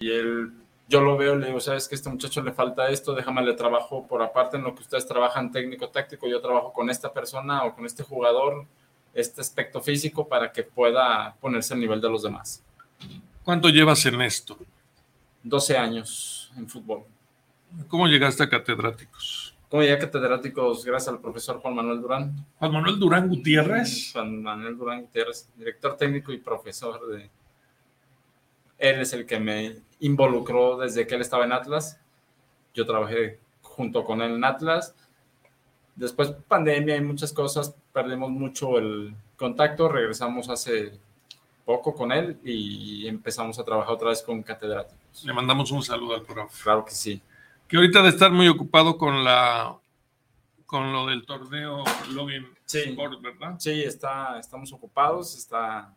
y él, yo lo veo, le digo, sabes que a este muchacho le falta esto, déjame le trabajo por aparte en lo que ustedes trabajan técnico-táctico, yo trabajo con esta persona o con este jugador, este aspecto físico para que pueda ponerse al nivel de los demás. ¿Cuánto llevas en esto? 12 años en fútbol. ¿Cómo llegaste a catedráticos? ¿Cómo llegué a catedráticos? Gracias al profesor Juan Manuel Durán. Juan Manuel Durán Gutiérrez. Juan Manuel Durán Gutiérrez, director técnico y profesor de... Él es el que me involucró desde que él estaba en Atlas. Yo trabajé junto con él en Atlas. Después pandemia y muchas cosas, perdimos mucho el contacto. Regresamos hace poco con él y empezamos a trabajar otra vez con catedráticos. Le mandamos un saludo al profe. Claro que sí. Que ahorita de estar muy ocupado con la con lo del torneo Login Sí. Sport, ¿verdad? Sí, está, estamos ocupados, está,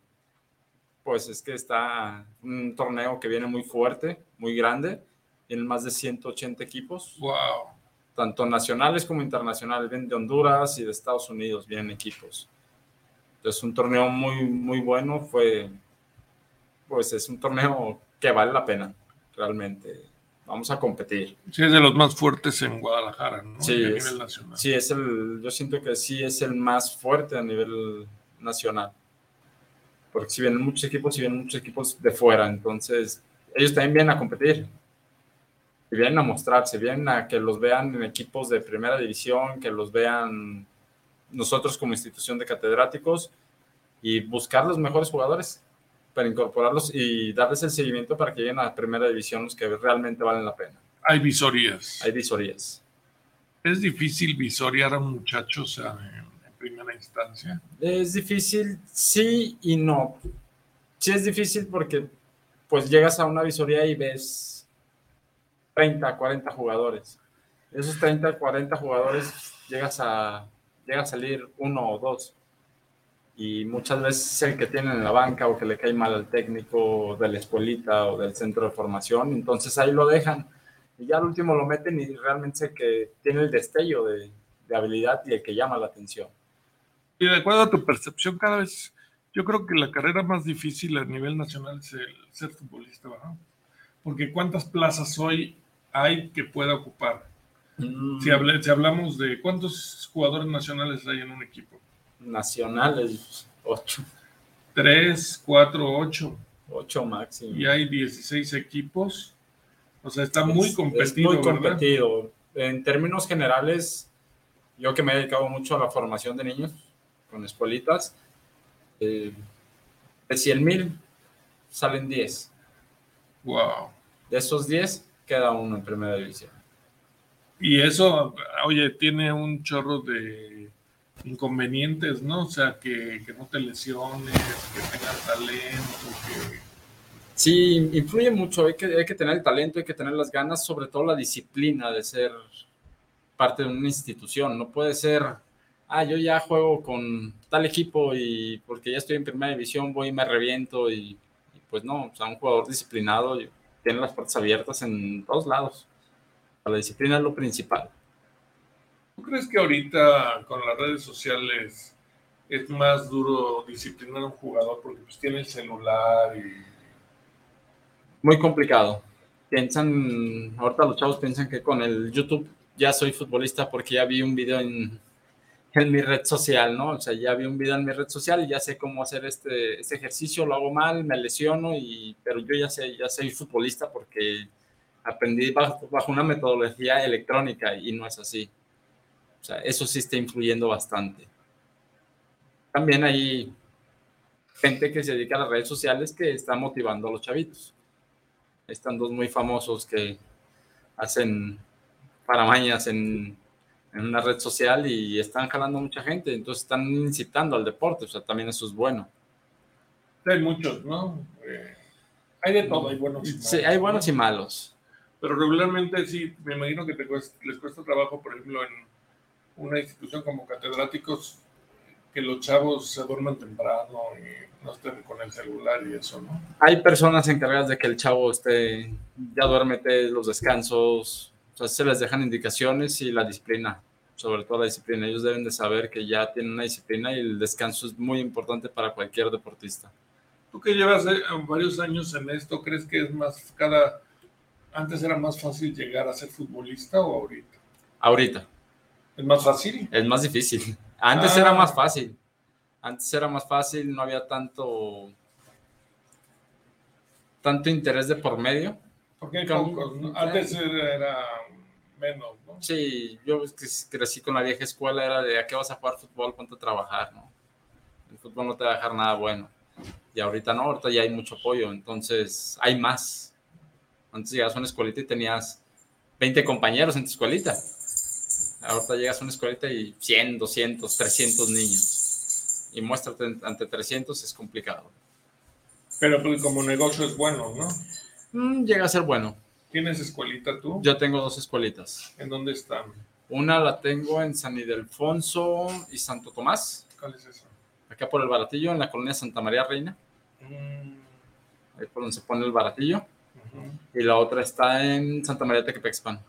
pues es que está un torneo que viene muy fuerte, muy grande, tienen más de 180 equipos, Wow. tanto nacionales como internacionales, vienen de Honduras y de Estados Unidos, vienen equipos. Entonces, un torneo muy, muy bueno, fue, pues es un torneo que vale la pena, realmente. Vamos a competir. Sí, es de los más fuertes en Guadalajara, ¿no? Sí, a es- nivel nacional. Sí, es el, yo siento que sí es el más fuerte a nivel nacional. Porque si vienen muchos equipos, si vienen muchos equipos de fuera, entonces ellos también vienen a competir. Y vienen a mostrarse, vienen a que los vean en equipos de primera división, que los vean nosotros como institución de catedráticos y buscar los mejores jugadores para incorporarlos y darles el seguimiento para que lleguen a primera división los que realmente valen la pena. Hay visorías. Hay visorías. Es difícil visorear a muchachos primera instancia. Es difícil, sí y no. Sí es difícil porque pues llegas a una visoría y ves 30, 40 jugadores. Esos 30, 40 jugadores llegas a, llega a salir uno o dos. Y muchas veces es el que tienen en la banca o que le cae mal al técnico de la escuelita o del centro de formación. Entonces ahí lo dejan. Y ya al último lo meten y realmente es el que tiene el destello de, de habilidad y el que llama la atención. Y de acuerdo a tu percepción, cada vez, yo creo que la carrera más difícil a nivel nacional es el ser futbolista, ¿verdad? Porque ¿cuántas plazas hoy hay que pueda ocupar? Si, hable- si hablamos de cuántos jugadores nacionales hay en un equipo. nacionales, 8, Tres, cuatro, ocho. 8 máximo. Y hay 16 equipos. O sea, está muy Es- competido, Es muy ¿verdad? competido. En términos generales, yo que me he dedicado mucho a la formación de niños con escuelitas, eh, de 100 mil salen 10. Wow. De esos 10, queda uno en primera división. Y eso, oye, tiene un chorro de inconvenientes, ¿no? O sea, que, que no te lesiones, que tengas talento, que... Sí, influye mucho. Hay que, hay que tener el talento, hay que tener las ganas, sobre todo la disciplina de ser parte de una institución. No puede ser, ah, yo ya juego con tal equipo y porque ya estoy en primera división voy y me reviento y, y pues no, o sea, un jugador disciplinado tiene las puertas abiertas en todos lados. La disciplina es lo principal. ¿Tú crees que ahorita con las redes sociales es más duro disciplinar a un jugador porque pues tiene el celular y... Muy complicado. Piensan, ahorita los chavos piensan que con el YouTube ya soy futbolista porque ya vi un video en, en mi red social, ¿no? O sea, ya vi un video en mi red social y ya sé cómo hacer este, este ejercicio, lo hago mal, me lesiono, y, pero yo ya sé, ya soy futbolista porque aprendí bajo, bajo una metodología electrónica y no es así. O sea, eso sí está influyendo bastante. También hay gente que se dedica a las redes sociales que está motivando a los chavitos. Están dos muy famosos que hacen paramañas en, en una red social y están jalando mucha gente, entonces están incitando al deporte, o sea, también eso es bueno. Hay muchos, ¿no? Eh, hay de todo, hay buenos y Sí, malos, hay buenos ¿no? y malos. Pero regularmente sí, me imagino que te cuesta- les cuesta trabajo, por ejemplo, en una institución como catedráticos, que los chavos se duerman temprano y no estén con el celular y eso, ¿no? Hay personas encargadas de que el chavo esté, ya duérmete, los descansos, o sea, se les dejan indicaciones y la disciplina, sobre todo la disciplina. Ellos deben de saber que ya tienen una disciplina y el descanso es muy importante para cualquier deportista. Tú que llevas eh, varios años en esto, ¿crees que es más cada antes era más fácil llegar a ser futbolista o ahorita? Ahorita. ¿Es más fácil? Es más difícil. Antes Ah. era más fácil. Antes era más fácil, no había tanto tanto interés de por medio. Porque hay Con- pocos, ¿no? Antes era, menos, ¿no? Sí, yo crecí con la vieja escuela, era de a qué vas a jugar fútbol, ponte a trabajar, ¿no? El fútbol no te va a dejar nada bueno. Y ahorita no, ahorita ya hay mucho apoyo, entonces hay más. Antes llegabas a una escuelita y tenías 20 compañeros en tu escuelita. Ahorita llegas a una escuelita y 100, 200, 300 niños. Y muéstrate ante 300 es complicado. Pero pues, como negocio es bueno, ¿no? Mm, llega a ser bueno. ¿Tienes escuelita tú? Yo tengo dos escuelitas. ¿En dónde están? Una la tengo en San Ildefonso y Santo Tomás. ¿Cuál es eso? acá por el baratillo, en la colonia Santa María Reina, Mm, ahí por donde se pone el baratillo, y la otra está en Santa María Tequepexpan.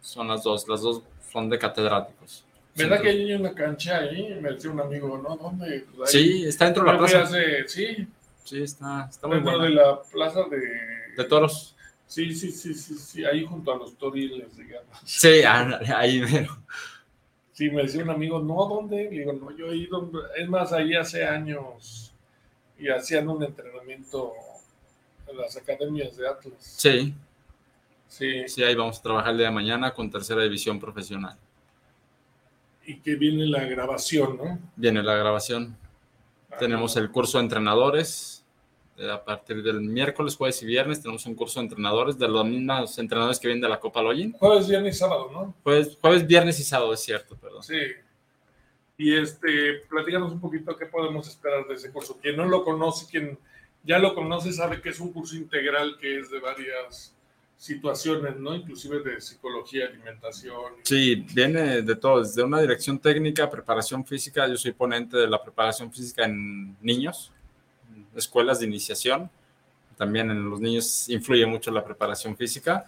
Son las dos, las dos son de catedráticos. ¿Verdad que hay una cancha ahí? Me decía un amigo, ¿no? ¿Dónde? Pues ahí. Sí, está dentro de la plaza. hace- sí, Sí, está, está muy buena. de la plaza de... De toros. Sí, sí, sí, sí, sí, ahí junto a los toriles, digamos. Sí, ah, ahí mero. Sí, me decía un amigo, no, ¿dónde? Le digo, no, yo he ido, es más, ahí hace años y hacían un entrenamiento en las academias de Atlas. Sí, Sí, sí, ahí vamos a trabajar el día de mañana con tercera división profesional. y que viene la grabación, ¿no? Viene la grabación. Tenemos el curso de entrenadores. eh, A partir del miércoles, jueves y viernes tenemos un curso de entrenadores de los mismos entrenadores que vienen de la Copa Login. Jueves, viernes y sábado, ¿no? Jueves, jueves, viernes y sábado, es cierto, perdón. Sí. Y este, platícanos un poquito qué podemos esperar de ese curso. Quien no lo conoce, quien ya lo conoce, sabe que es un curso integral que es de varias situaciones, ¿no? Inclusive de psicología, alimentación. Sí, viene de todo, desde una dirección técnica, preparación física. Yo soy ponente de la preparación física en niños, escuelas de iniciación. También en los niños influye mucho la preparación física.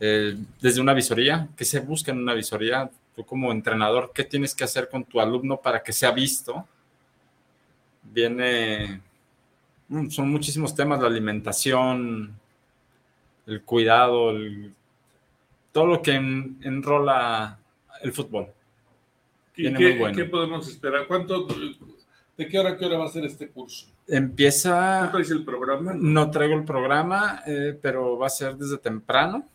Eh, desde una visoría, ¿qué se busca en una visoría? Tú como entrenador, ¿qué tienes que hacer con tu alumno para que sea visto? Viene, mm, son muchísimos temas, la alimentación, el cuidado, el todo lo que en- enrola el fútbol. ¿Y Viene qué, muy bueno. qué podemos esperar? ¿Cuánto, ¿De qué hora a qué hora va a ser este curso? Empieza, ¿Cuánto dice el programa? no traigo el programa, eh, pero va a ser desde temprano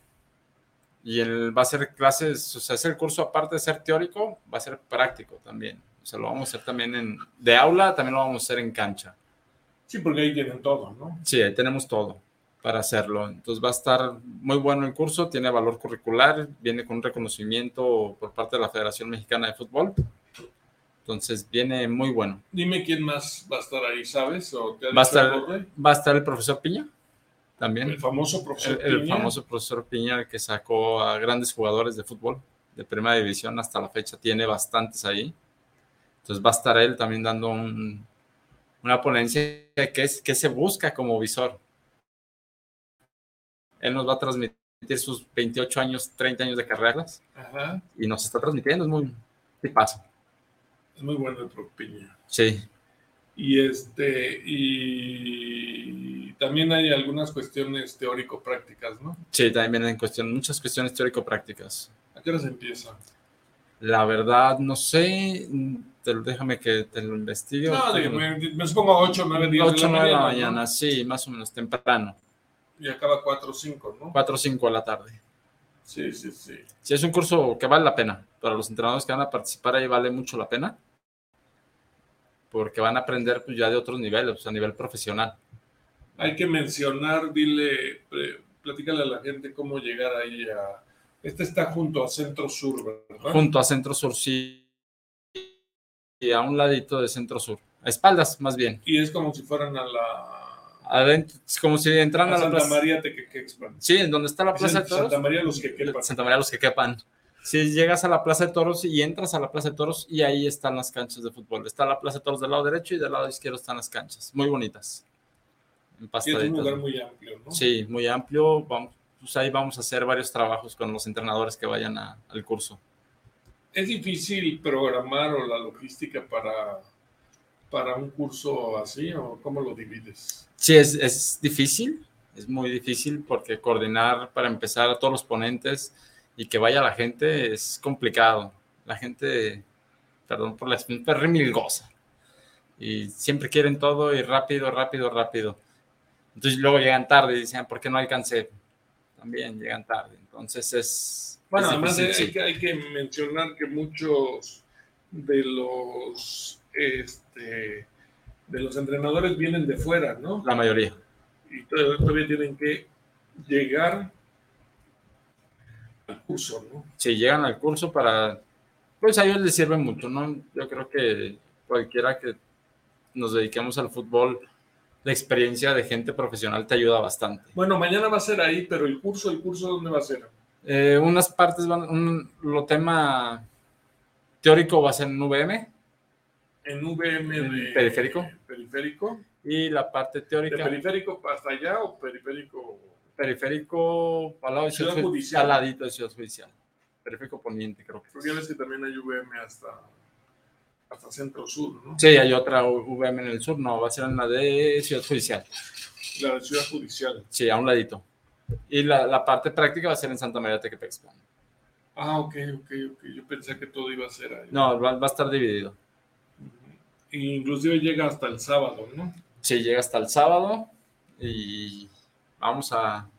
y el, va a ser clases, o sea, es el curso aparte de ser teórico, va a ser práctico también. O sea, lo vamos a hacer también en, de aula, también lo vamos a hacer en cancha. Sí, porque ahí tienen todo, ¿no? Sí, ahí tenemos todo para hacerlo. Entonces va a estar muy bueno el curso, tiene valor curricular, viene con un reconocimiento por parte de la Federación Mexicana de Fútbol. Entonces viene muy bueno. Dime quién más va a estar ahí, ¿sabes? ¿O te ha Va a estar, el va a estar el profesor Piña también. el famoso El, profesor el Piña. famoso profesor Piña que sacó a grandes jugadores de fútbol de primera división hasta la fecha, tiene bastantes ahí. Entonces va a estar él también dando un- una ponencia de qué, es, qué se busca como visor. Él nos va a transmitir sus 28 años, 30 años de carreras Ajá. y nos está transmitiendo, es muy tipazo. Es muy bueno el Piña. Sí, Y este, y también hay algunas cuestiones teórico-prácticas, ¿no? sí, también vienen en cuestión, muchas cuestiones teórico-prácticas. ¿A qué hora se empieza? La verdad, no sé, te déjame que te lo investigue. No, me- me, supongo 8 o 9 días 8 de la 9 de la mañana, mañana, ¿no? sí, más o menos temprano, Y acaba 4 o 5, ¿no? 4 o 5 de la tarde. Sí, sí, sí. Sí, es un curso que vale la pena. Para los entrenadores que van a participar ahí vale mucho la pena. Porque van a aprender pues, ya de otros niveles, pues, a nivel profesional. Hay que mencionar, dile, platícale a la gente cómo llegar ahí a... Este está junto a Centro Sur, ¿verdad? Junto a Centro Sur, sí. Y a un ladito de Centro Sur. A espaldas, más bien. Y es como si fueran a la... Adentro, es como si entraran a a la Santa plaza. María Tequequexpan. Sí, en donde está la Plaza de Toros. Santa María los que quepan. Santa María los que quepan. Si llegas a la Plaza de Toros y entras a la Plaza de Toros y ahí están las canchas de fútbol. Está la Plaza de Toros del lado derecho y del lado izquierdo están las canchas. Muy bonitas. Sí, es un lugar muy amplio, ¿no? Sí, muy amplio. Vamos, pues ahí vamos a hacer varios trabajos con los entrenadores que vayan a- al curso. Es difícil programar o la logística para para un curso así o cómo lo divides? Sí, es, es difícil, es muy difícil porque coordinar para empezar a todos los ponentes y que vaya la gente es complicado. La gente, perdón por la expresión, milgosa. Y siempre quieren todo y rápido, rápido, rápido. Entonces luego llegan tarde y dicen, ¿por qué no alcancé? También llegan tarde. Entonces es... Bueno, además hay, que, hay que mencionar que muchos de los, este, de los entrenadores vienen de fuera, ¿no? La mayoría. Y todavía tienen que llegar al curso, ¿no? Sí, llegan al curso para, pues a ellos les sirve mucho, ¿no? Yo creo que cualquiera que nos dediquemos al fútbol, la experiencia de gente profesional te ayuda bastante. Bueno, mañana va a ser ahí, pero el curso, ¿el curso dónde va a ser? Eh, unas partes van, un, lo tema teórico va a ser en VM. En VM de periférico. Periférico. Y la parte teórica. ¿De periférico hasta allá o periférico? Periférico lado de Ciudad, Ciudad Judicial. Al ladito de Ciudad Judicial. Periférico poniente, creo que. Porque que también hay VM hasta, hasta Centro Sur, ¿no? Sí, hay otra VM en el sur, no, va a ser en la de Ciudad Judicial. La de Ciudad Judicial. Sí, a un ladito. Y la, la parte práctica va a ser en Santa María Tequepexpan. Ah, ok, ok, ok. Yo pensé que todo iba a ser ahí. No, va, va a estar dividido. Inclusive llega hasta el sábado, ¿no? Sí, llega hasta el sábado y vamos a,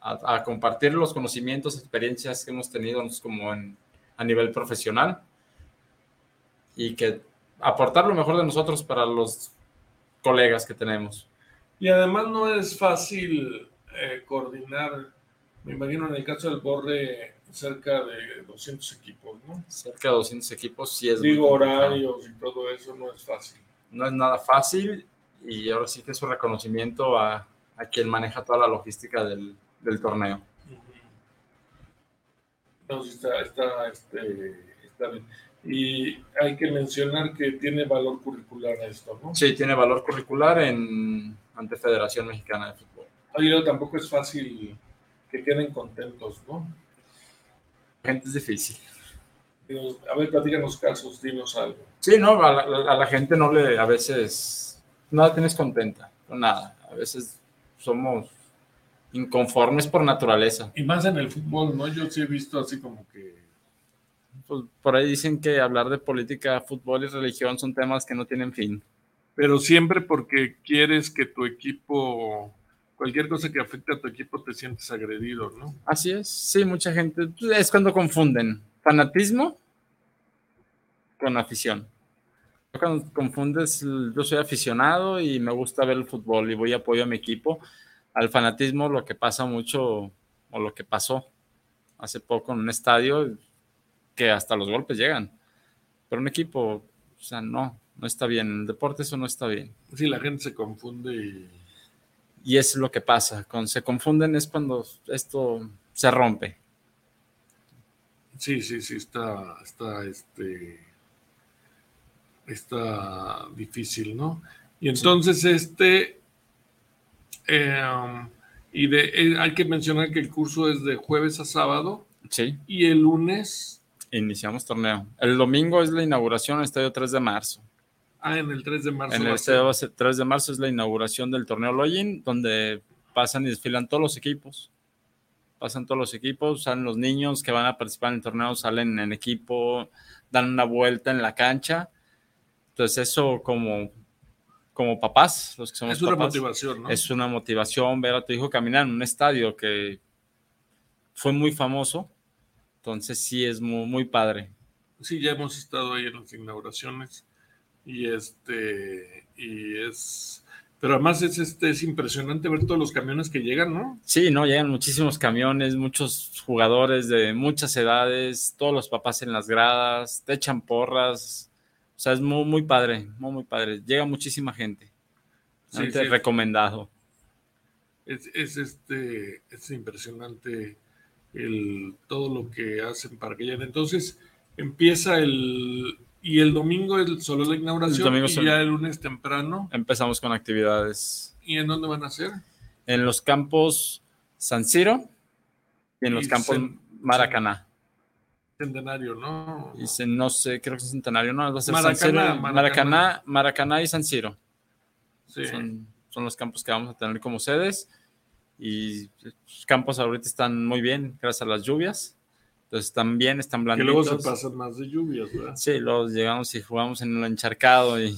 a, compartir los conocimientos, experiencias que hemos tenido como en, a nivel profesional y que aportar lo mejor de nosotros para los colegas que tenemos. Y además no es fácil eh, coordinar, me imagino en el caso del Borre, cerca de 200 equipos, ¿no? Cerca de 200 equipos, sí es. Digo, horarios y todo eso no es fácil. No es nada fácil y ahora sí que es un reconocimiento a, a quien maneja toda la logística del, del torneo. No, está, está, este, está bien. Y hay que mencionar que tiene valor curricular esto, ¿no? Sí, tiene valor curricular en ante Federación Mexicana de Fútbol. Oye, tampoco es fácil que queden contentos, ¿no? Gente es difícil. A ver, platícanos casos, dinos algo. Sí, no, a la, a la, gente no le, a veces, no la tienes contenta, con nada. A veces somos inconformes por naturaleza. Y más en el fútbol, ¿no? Yo sí he visto así como que... Pues por ahí dicen que hablar de política, fútbol y religión son temas que no tienen fin. Pero siempre porque quieres que tu equipo, cualquier cosa que afecte a tu equipo, te sientes agredido, ¿no? Así es, sí, mucha gente, es cuando confunden fanatismo con afición. Cuando confundes, yo soy aficionado y me gusta ver el fútbol y voy a apoyo a mi equipo al fanatismo lo que pasa mucho, o lo que pasó hace poco en un estadio, que hasta los golpes llegan. Pero un equipo, o sea, no, no está bien. En el deporte eso no está bien. Sí, la gente se confunde y... Y es lo que pasa. Cuando se confunden es cuando esto se rompe. Sí, sí, sí, está, está, este, está difícil, ¿no? Y entonces, sí. este, eh, y de, eh, hay que mencionar que el curso es de jueves a sábado. Sí. Y el lunes. Iniciamos torneo. El domingo es la inauguración el estadio 3 de marzo. Ah, en el 3 de marzo. En el estadio 3 de marzo es la inauguración del torneo Login, donde pasan y desfilan todos los equipos. Pasan todos los equipos, salen los niños que van a participar en el torneo, salen en equipo, dan una vuelta en la cancha. Entonces, eso como como papás, los que somos es una papás, motivación, ¿no? Es una motivación ver a tu hijo caminar en un estadio que fue muy famoso. Entonces sí es muy, muy padre. Sí, ya hemos estado ahí en las inauguraciones y este y es pero además es este es impresionante ver todos los camiones que llegan, ¿no? Sí, no, llegan muchísimos camiones, muchos jugadores de muchas edades, todos los papás en las gradas, te echan porras, o sea, es muy, muy padre, muy, muy padre. Llega muchísima gente. Sí, sí. recomendado. Es, es, este, es impresionante el, todo lo que hacen para que lleguen. Entonces, empieza el... Y el domingo es solo la inauguración y ya el lunes temprano. Empezamos con actividades. ¿Y en dónde van a ser? En los campos San Siro y en los y campos Maracaná. Centenario, ¿no? Y no sé, creo que es Centenario, no, va a ser Maracaná, San Siro, Maracaná. Maracaná, Maracaná y San Siro. Sí. Son, son los campos que vamos a tener como sedes. Y los campos ahorita están muy bien, gracias a las lluvias. Entonces están bien, están que blanditos. luego se pasan más de lluvias, ¿verdad? Sí, luego llegamos y jugamos en el encharcado y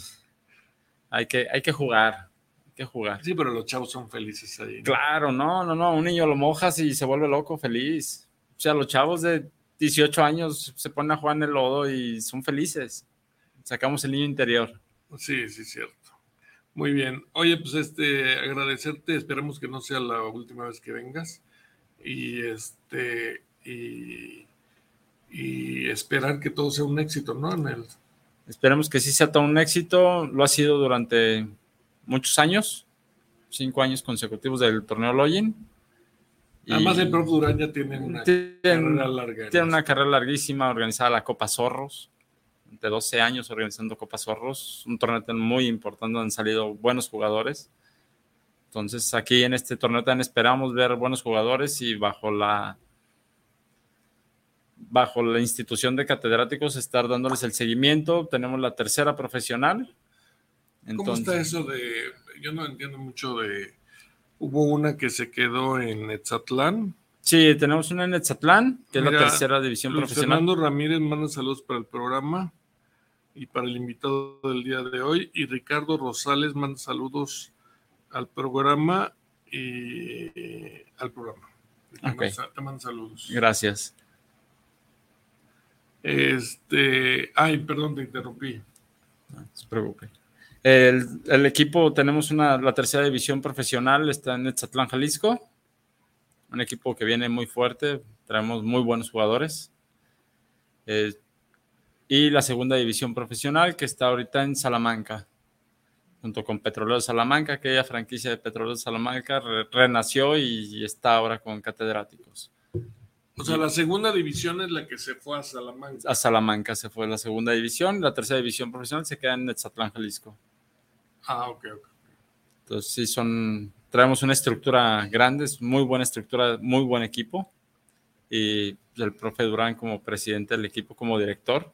hay que, hay que jugar, hay que jugar. Sí, pero los chavos son felices ahí. ¿no? Claro, no, no, no, un niño lo mojas y se vuelve loco, feliz. O sea, los chavos de 18 años se ponen a jugar en el lodo y son felices. Sacamos el niño interior. Sí, sí, cierto. Muy bien. Oye, pues este, agradecerte. Esperemos que no sea la última vez que vengas. Y este, y, y esperar que todo sea un éxito, ¿no? En el, Esperemos que sí sea todo un éxito. Lo ha sido durante muchos años, cinco años consecutivos del torneo Login. Y además, el prof Durán ya tiene una tiene, carrera larga. en tiene una carrera larguísima organizada la Copa Zorros. De 12 años organizando Copa Zorros. Un torneo tan muy importante donde han salido buenos jugadores. Entonces, aquí en este torneo también esperamos ver buenos jugadores y bajo la bajo la institución de catedráticos estar dándoles el seguimiento. Tenemos la tercera profesional. ¿Cómo está eso de.? Yo no entiendo mucho de. Hubo una que se quedó en Etzatlán. Sí, tenemos una en Etzatlán, que es la tercera división Luis profesional. Fernando Ramírez manda saludos para el programa y para el invitado del día de hoy. Y Ricardo Rosales manda saludos al programa y al programa. Te Ok. manda- Te manda saludos. Gracias. Este, ay, perdón, te interrumpí. No se preocupe. El, el equipo, tenemos una, la tercera división profesional, está en Etzatlán, Jalisco. Un equipo que viene muy fuerte, traemos muy buenos jugadores. Eh, y la segunda división profesional, que está ahorita en Salamanca, junto con Petrolero de Salamanca, aquella franquicia de Petrolero de Salamanca re- renació y está ahora con catedráticos. O sea, la segunda división es la que se fue a Salamanca. A Salamanca se fue la segunda división, la tercera división profesional se queda en Etzatlán, Jalisco. Ah, ok, ok. Entonces sí son, traemos una estructura grande, es muy buena estructura, muy buen equipo. Y el profe Durán como presidente del equipo, como director.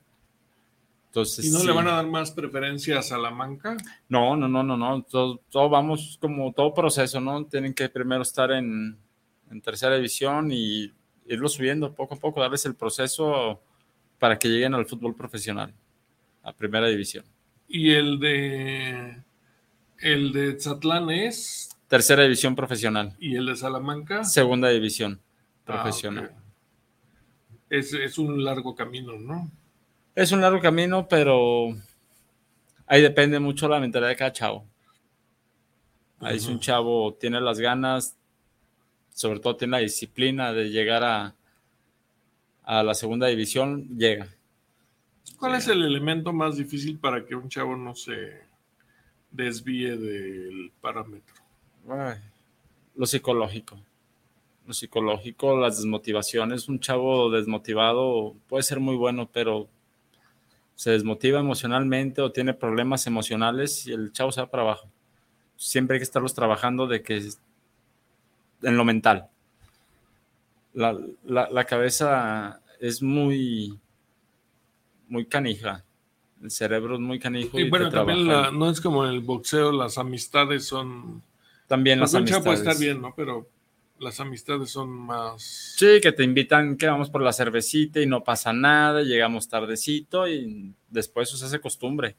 Entonces, ¿Y no sí. le van a dar más preferencia a Salamanca? No, no, no, no, no. Todo, todo vamos como todo proceso, ¿no? Tienen que primero estar en, en tercera división y irlo subiendo poco a poco, darles el proceso para que lleguen al fútbol profesional, a primera división. Y el de el de Tzatlán es Tercera división profesional, y el de Salamanca segunda división Ah, profesional. ok. es, es un largo camino, ¿no? Es un largo camino, pero ahí depende mucho la mentalidad de cada chavo. Ahí si un chavo tiene las ganas, sobre todo tiene la disciplina de llegar a, a la segunda división, llega. ¿Cuál es el elemento más difícil para que un chavo no se desvíe del parámetro? Ay, lo psicológico. Lo psicológico, las desmotivaciones. Un chavo desmotivado puede ser muy bueno, pero se desmotiva emocionalmente o tiene problemas emocionales y el chavo se va para abajo. Siempre hay que estarlos trabajando de que en lo mental. La, la- la cabeza es muy, muy canija. El cerebro es muy canijo. Y bueno, también la- no es como en el boxeo, las amistades son... También las un chavo puede amistades. estar bien, ¿no? Pero las amistades son más... Sí, que te invitan, que vamos por la cervecita y no pasa nada, llegamos tardecito y después se hace costumbre.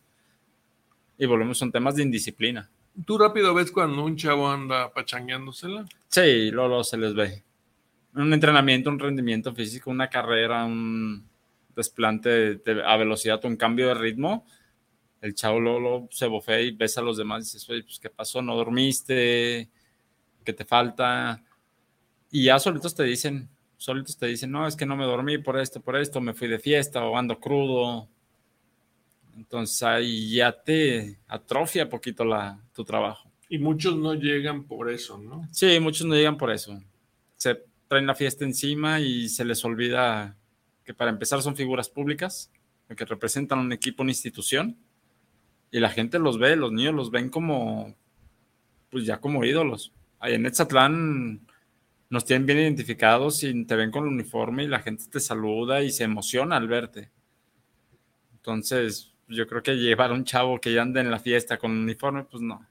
Y volvemos, son temas de indisciplina. ¿Tú rápido ves cuando un chavo anda pachangueándosela? Sí, luego se les ve. Un entrenamiento, un rendimiento físico, una carrera, un desplante de- a velocidad, un cambio de ritmo. El chavo luego se bofea y ves a los demás y dices, oye, pues, ¿qué pasó? ¿No dormiste? ¿Qué te falta? Y ya solitos te dicen, solitos te dicen, no, es que no me dormí por esto, por esto, me fui de fiesta o ando crudo. Entonces ahí ya te atrofia poquito la, tu trabajo. Y muchos no llegan por eso, ¿no? Sí, muchos no llegan por eso. Se traen la fiesta encima y se les olvida que para empezar son figuras públicas, que representan un equipo, una institución, y la gente los ve, los niños los ven como, pues ya como ídolos. Ahí en Etzatlán nos tienen bien identificados y te ven con el uniforme y la gente te saluda y se emociona al verte. Entonces, yo creo que llevar a un chavo que ya ande en la fiesta con uniforme, pues no.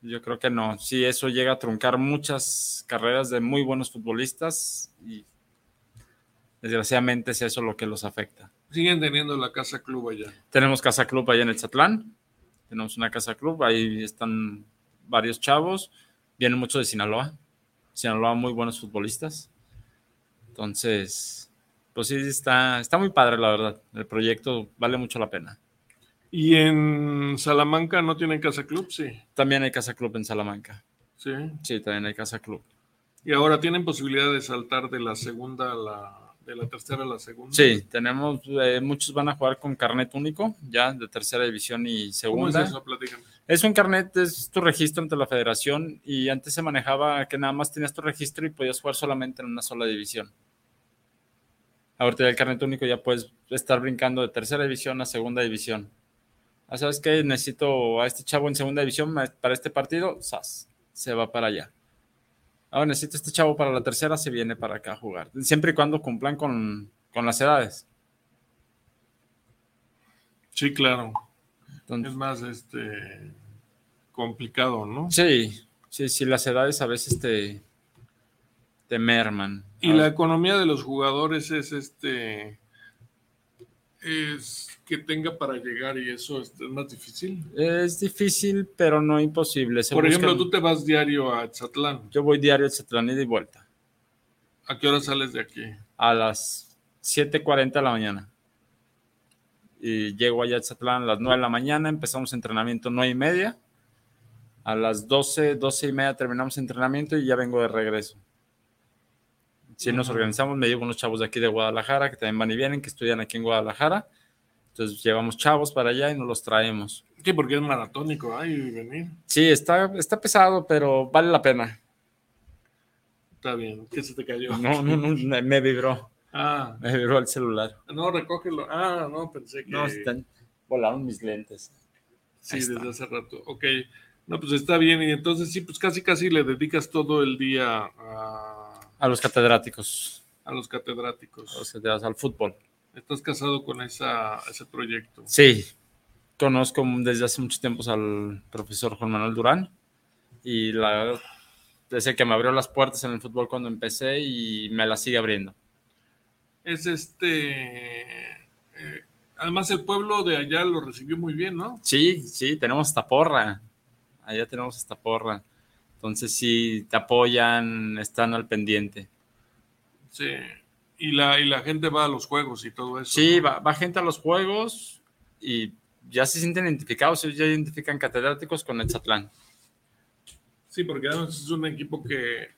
Yo creo que no. Sí, eso llega a truncar muchas carreras de muy buenos futbolistas y desgraciadamente es eso lo que los afecta. Siguen teniendo la casa club allá. Tenemos casa club allá en el Zatlán. Tenemos una casa club, ahí están varios chavos. Vienen muchos de Sinaloa. Sinaloa, muy buenos futbolistas. Entonces, pues sí, está, está muy padre, la verdad. El proyecto vale mucho la pena. ¿Y en Salamanca no tienen casa club? Sí. También hay casa club en Salamanca. Sí. Sí, también hay casa club. ¿Y ahora tienen posibilidad de saltar de la segunda a la, de la tercera a la segunda? Sí, tenemos, eh, muchos van a jugar con carnet único, ya de tercera división y segunda. ¿Cómo es eso? Platícame. Es un carnet, es tu registro ante la federación y antes se manejaba que nada más tenías tu registro y podías jugar solamente en una sola división. Ahorita el carnet único ya puedes estar brincando de tercera división a segunda división. Ah, ¿Sabes qué? Necesito a este chavo en segunda división para este partido, ¡zas! se va para allá. Ahora necesito a este chavo para la tercera, se viene para acá a jugar. Siempre y cuando cumplan con, con las edades. Sí, claro. es más, este complicado, ¿no? Sí, sí, sí, las edades a veces te, te merman. Y la economía de los jugadores es este es que tenga para llegar y eso es, más difícil. Es difícil, pero no imposible. Por ejemplo, tú te vas diario a Chatlán. Yo voy diario a Chatlán y de vuelta. ¿A qué hora sales de aquí? A las 7:40 de la mañana. Y llego allá a Chatlán a las 9 de la mañana, empezamos entrenamiento 9 y media a las 12, 12 y media terminamos entrenamiento y ya vengo de regreso. Si nos organizamos, me llevo unos chavos de aquí de Guadalajara que también van y vienen, que estudian aquí en Guadalajara. Entonces llevamos chavos para allá y nos los traemos. Sí, porque es maratónico, ay, venir. Sí, está, está pesado, pero vale la pena. Está bien, ¿qué se te cayó? No, no, no, me vibró. Ah. Me vibró el celular. No, recógelo. Ah, no, pensé que. No, están, volaron mis lentes. Sí, desde hace rato. Ok. No, pues está bien. Y entonces sí, pues casi casi le dedicas todo el día a... A los catedráticos. A los catedráticos. A los catedráticos, al fútbol. ¿Estás casado con esa, ese proyecto? Sí. Conozco desde hace mucho tiempo al profesor Juan Manuel Durán. Y la, desde que me abrió las puertas en el fútbol cuando empecé y me las sigue abriendo. Es este... Eh, además el pueblo de allá lo recibió muy bien, ¿no? Sí, sí, tenemos esta porra allá tenemos esta porra. Entonces sí, te apoyan, están al pendiente. Sí, y la, y la gente va a los juegos y todo eso. Sí, va, va, gente a los juegos y ya se sienten identificados, ellos ya identifican catedráticos con el Zatlán. Sí, porque es un equipo que,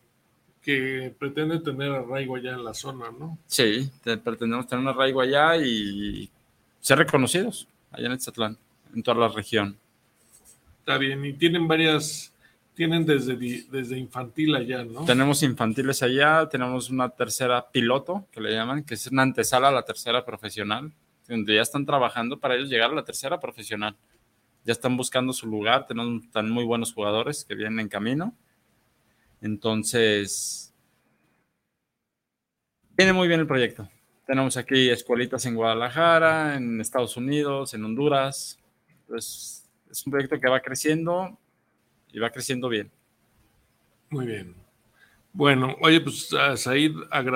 que pretende tener arraigo allá en la zona, ¿no? Sí, pretendemos tener un arraigo allá y ser reconocidos allá en el Zatlán, en toda la región. Está bien, y tienen varias, tienen desde, desde infantil allá, ¿no? Tenemos infantiles allá, tenemos una tercera piloto, que le llaman, que es una antesala a la tercera profesional, donde ya están trabajando para ellos llegar a la tercera profesional. Ya están buscando su lugar, tenemos tan muy buenos jugadores que vienen en camino. Entonces, viene muy bien el proyecto. Tenemos aquí escuelitas en Guadalajara, en Estados Unidos, en Honduras. Pues es un proyecto que va creciendo y va creciendo bien. Muy bien. Bueno, oye, pues uh, Said,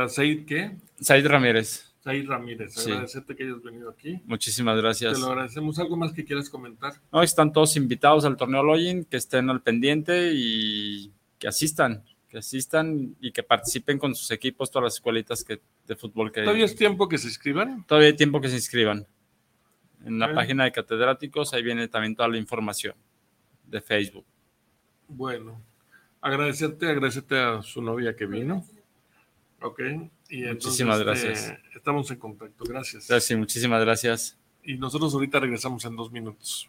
Said, ¿qué? Said Ramírez. Said Ramírez, agradecerte que hayas venido aquí. Muchísimas gracias. Te lo agradecemos. ¿Algo más que quieras comentar? No, están todos invitados al torneo Login, que estén al pendiente y que asistan, que asistan y que participen con sus equipos, todas las escuelitas que, de fútbol que ¿Todavía es tiempo que se inscriban? Todavía hay tiempo que se inscriban. En la página de catedráticos, ahí viene también toda la información de Facebook. Bueno, agradecerte, agradecerte a su novia que vino. Ok. Y muchísimas gracias. estamos en contacto. Gracias. Gracias, muchísimas gracias. Y nosotros ahorita regresamos en dos minutos.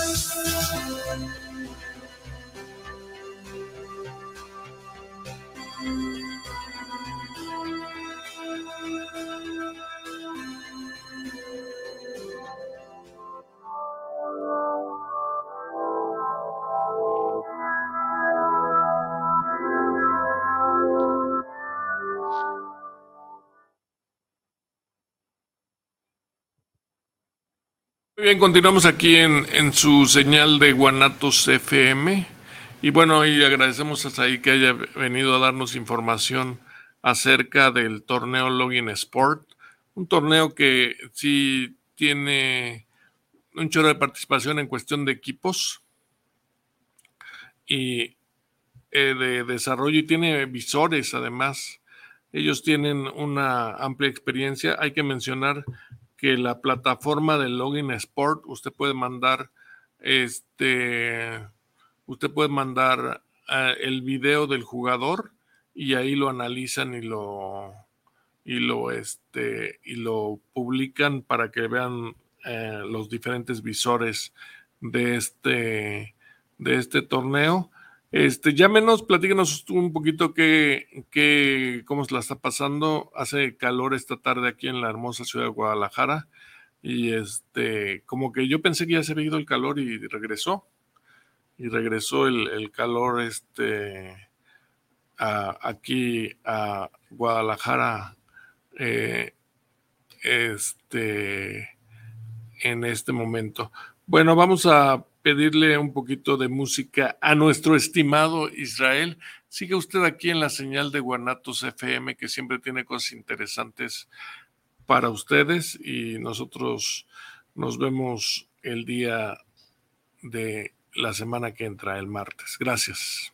bien, continuamos aquí en, su señal de Guanatos FM. Y bueno, y agradecemos hasta ahí que haya venido a darnos información acerca del torneo Login Sport. Un torneo que sí tiene un chorro de participación en cuestión de equipos y eh, de desarrollo y tiene visores además. Ellos tienen una amplia experiencia. Hay que mencionar que la plataforma de Login Sport, usted puede mandar este, usted puede mandar eh, el video del jugador y ahí lo analizan y lo y lo este y lo publican para que vean eh, los diferentes visores de este de este torneo este, ya menos, platícanos un poquito qué, qué, cómo se la está pasando. Hace calor esta tarde aquí en la hermosa ciudad de Guadalajara. Y este, como que yo pensé que ya se había ido el calor y regresó. Y regresó el, calor este, aquí a Guadalajara. Eh, este, en este momento. Bueno, vamos a pedirle un poquito de música a nuestro estimado Israel. Sigue usted aquí en la señal de Guanatos FM, que siempre tiene cosas interesantes para ustedes y nosotros nos vemos el día de la semana que entra, el martes. Gracias.